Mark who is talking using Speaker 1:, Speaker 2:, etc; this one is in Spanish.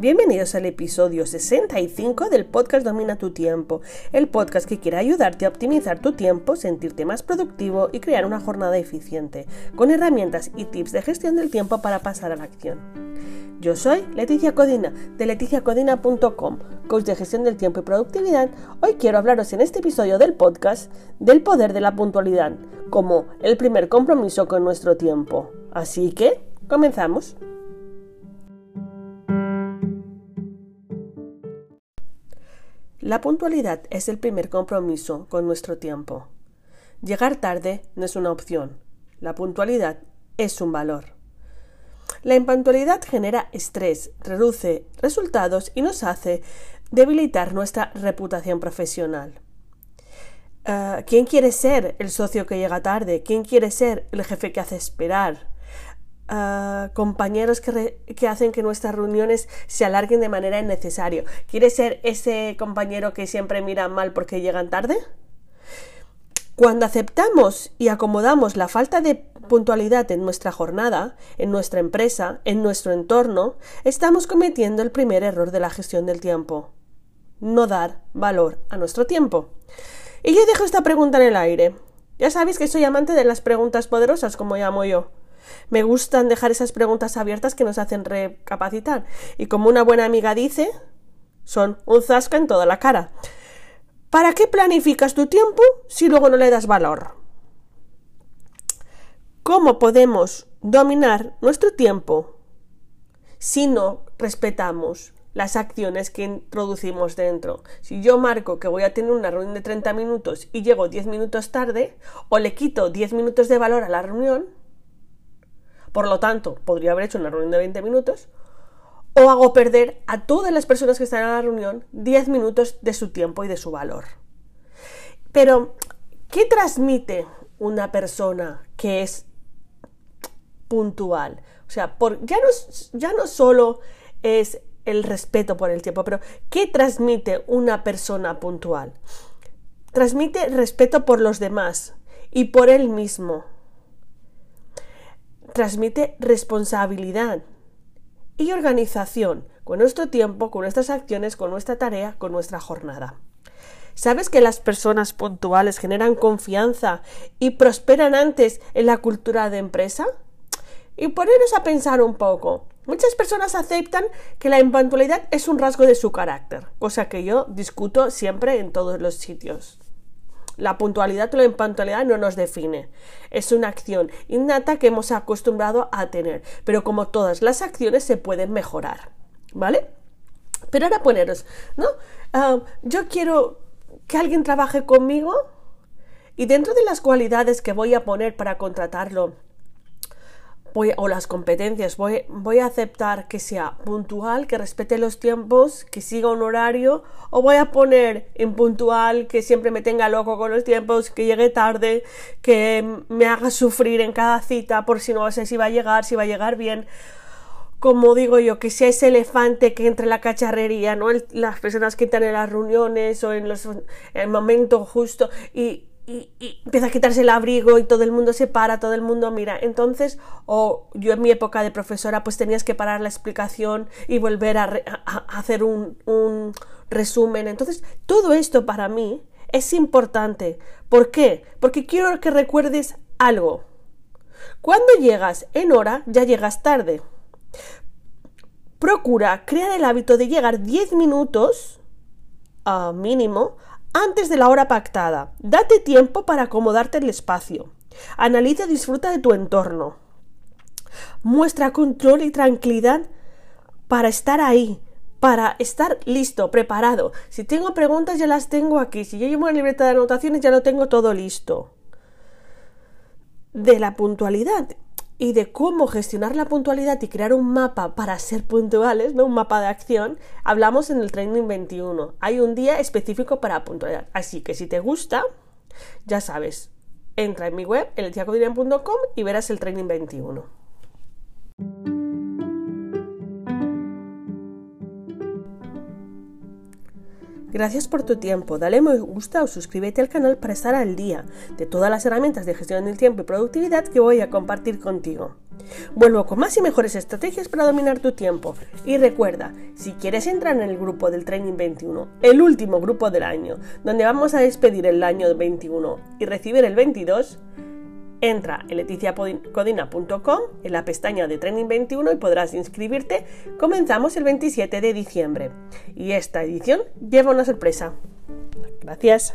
Speaker 1: Bienvenidos al episodio 65 del podcast Domina tu tiempo, el podcast que quiere ayudarte a optimizar tu tiempo, sentirte más productivo y crear una jornada eficiente, con herramientas y tips de gestión del tiempo para pasar a la acción. Yo soy Leticia Codina de leticiacodina.com, coach de gestión del tiempo y productividad. Hoy quiero hablaros en este episodio del podcast del poder de la puntualidad, como el primer compromiso con nuestro tiempo. Así que, comenzamos. La puntualidad es el primer compromiso con nuestro tiempo. Llegar tarde no es una opción. La puntualidad es un valor. La impuntualidad genera estrés, reduce resultados y nos hace debilitar nuestra reputación profesional. Ah, ¿Quién quiere ser el socio que llega tarde? ¿Quién quiere ser el jefe que hace esperar? Compañeros que, hacen que nuestras reuniones se alarguen de manera innecesaria. ¿Quiere ser ese compañero que siempre mira mal porque llegan tarde? Cuando aceptamos y acomodamos la falta de puntualidad en nuestra jornada, en nuestra empresa, en nuestro entorno, estamos cometiendo el primer error de la gestión del tiempo. No dar valor a nuestro tiempo. Y yo dejo esta pregunta en el aire. Ya sabéis que soy amante de las preguntas poderosas, como llamo yo. Me gustan dejar esas preguntas abiertas que nos hacen recapacitar. Y como una buena amiga dice, son un zasca en toda la cara. ¿Para qué planificas tu tiempo si luego no le das valor? ¿Cómo podemos dominar nuestro tiempo si no respetamos las acciones que introducimos dentro. Si yo marco que voy a tener una reunión de 30 minutos y llego 10 minutos tarde, o le quito 10 minutos de valor a la reunión, por lo tanto, podría haber hecho una reunión de 20 minutos, o hago perder a todas las personas que están en la reunión 10 minutos de su tiempo y de su valor. Pero, ¿qué transmite una persona que es puntual? O sea, ya, no, ya no solo es el respeto por el tiempo, pero ¿qué transmite una persona puntual? Transmite respeto por los demás y por él mismo transmite responsabilidad y organización con nuestro tiempo, con nuestras acciones, con nuestra tarea, con nuestra jornada. ¿Sabes que las personas puntuales generan confianza y prosperan antes en la cultura de empresa? Y ponernos a pensar un poco. Muchas personas aceptan que la impuntualidad es un rasgo de su carácter, cosa que yo discuto siempre en todos los sitios. La puntualidad o la impuntualidad no nos define. Es una acción innata que hemos acostumbrado a tener. Pero como todas las acciones se pueden mejorar. ¿Vale? Pero ahora poneros, ¿no? Ah, yo quiero que alguien trabaje conmigo y dentro de las cualidades que voy a poner para contratarlo, o las competencias, voy, voy a aceptar que sea puntual, que respete los tiempos, que siga un horario, o voy a poner impuntual, que siempre me tenga loco con los tiempos, que llegue tarde, que me haga sufrir en cada cita por si no sé si va a llegar, si va a llegar bien. Como digo yo, que sea ese elefante que entre la cacharrería, ¿no? las personas que están en las reuniones o en, los, en el momento justo y, y, empieza a quitarse el abrigo y todo el mundo se para, todo el mundo mira. Entonces, o yo en mi época de profesora, pues tenías que parar la explicación y volver a, hacer un, resumen. Entonces, todo esto para mí es importante. ¿Por qué? Porque quiero que recuerdes algo. Cuando llegas en hora, ya llegas tarde. Procura crear el hábito de llegar 10 minutos a mínimo antes de la hora pactada. Date tiempo para acomodarte el espacio. Analiza y disfruta de tu entorno. Muestra control y tranquilidad para estar ahí, para estar listo, preparado. Si tengo preguntas ya las tengo aquí. Si yo llevo una libreta de anotaciones ya lo tengo todo listo. De la puntualidad y de cómo gestionar la puntualidad y crear un mapa para ser puntuales, un mapa de acción, hablamos en el Training 21. Hay un día específico para puntualidad. Así que si te gusta, ya sabes, entra en mi web, eletiacodirian.com y verás el Training 21. Gracias por tu tiempo, dale me gusta o suscríbete al canal para estar al día de todas las herramientas de gestión del tiempo y productividad que voy a compartir contigo. Vuelvo con más y mejores estrategias para dominar tu tiempo. Y recuerda, si quieres entrar en el grupo del Training 21, el último grupo del año, donde vamos a despedir el año 21 y recibir el 22, entra en leticiacodina.com en la pestaña de Training 21 y podrás inscribirte. Comenzamos el 27 de diciembre y esta edición lleva una sorpresa. Gracias.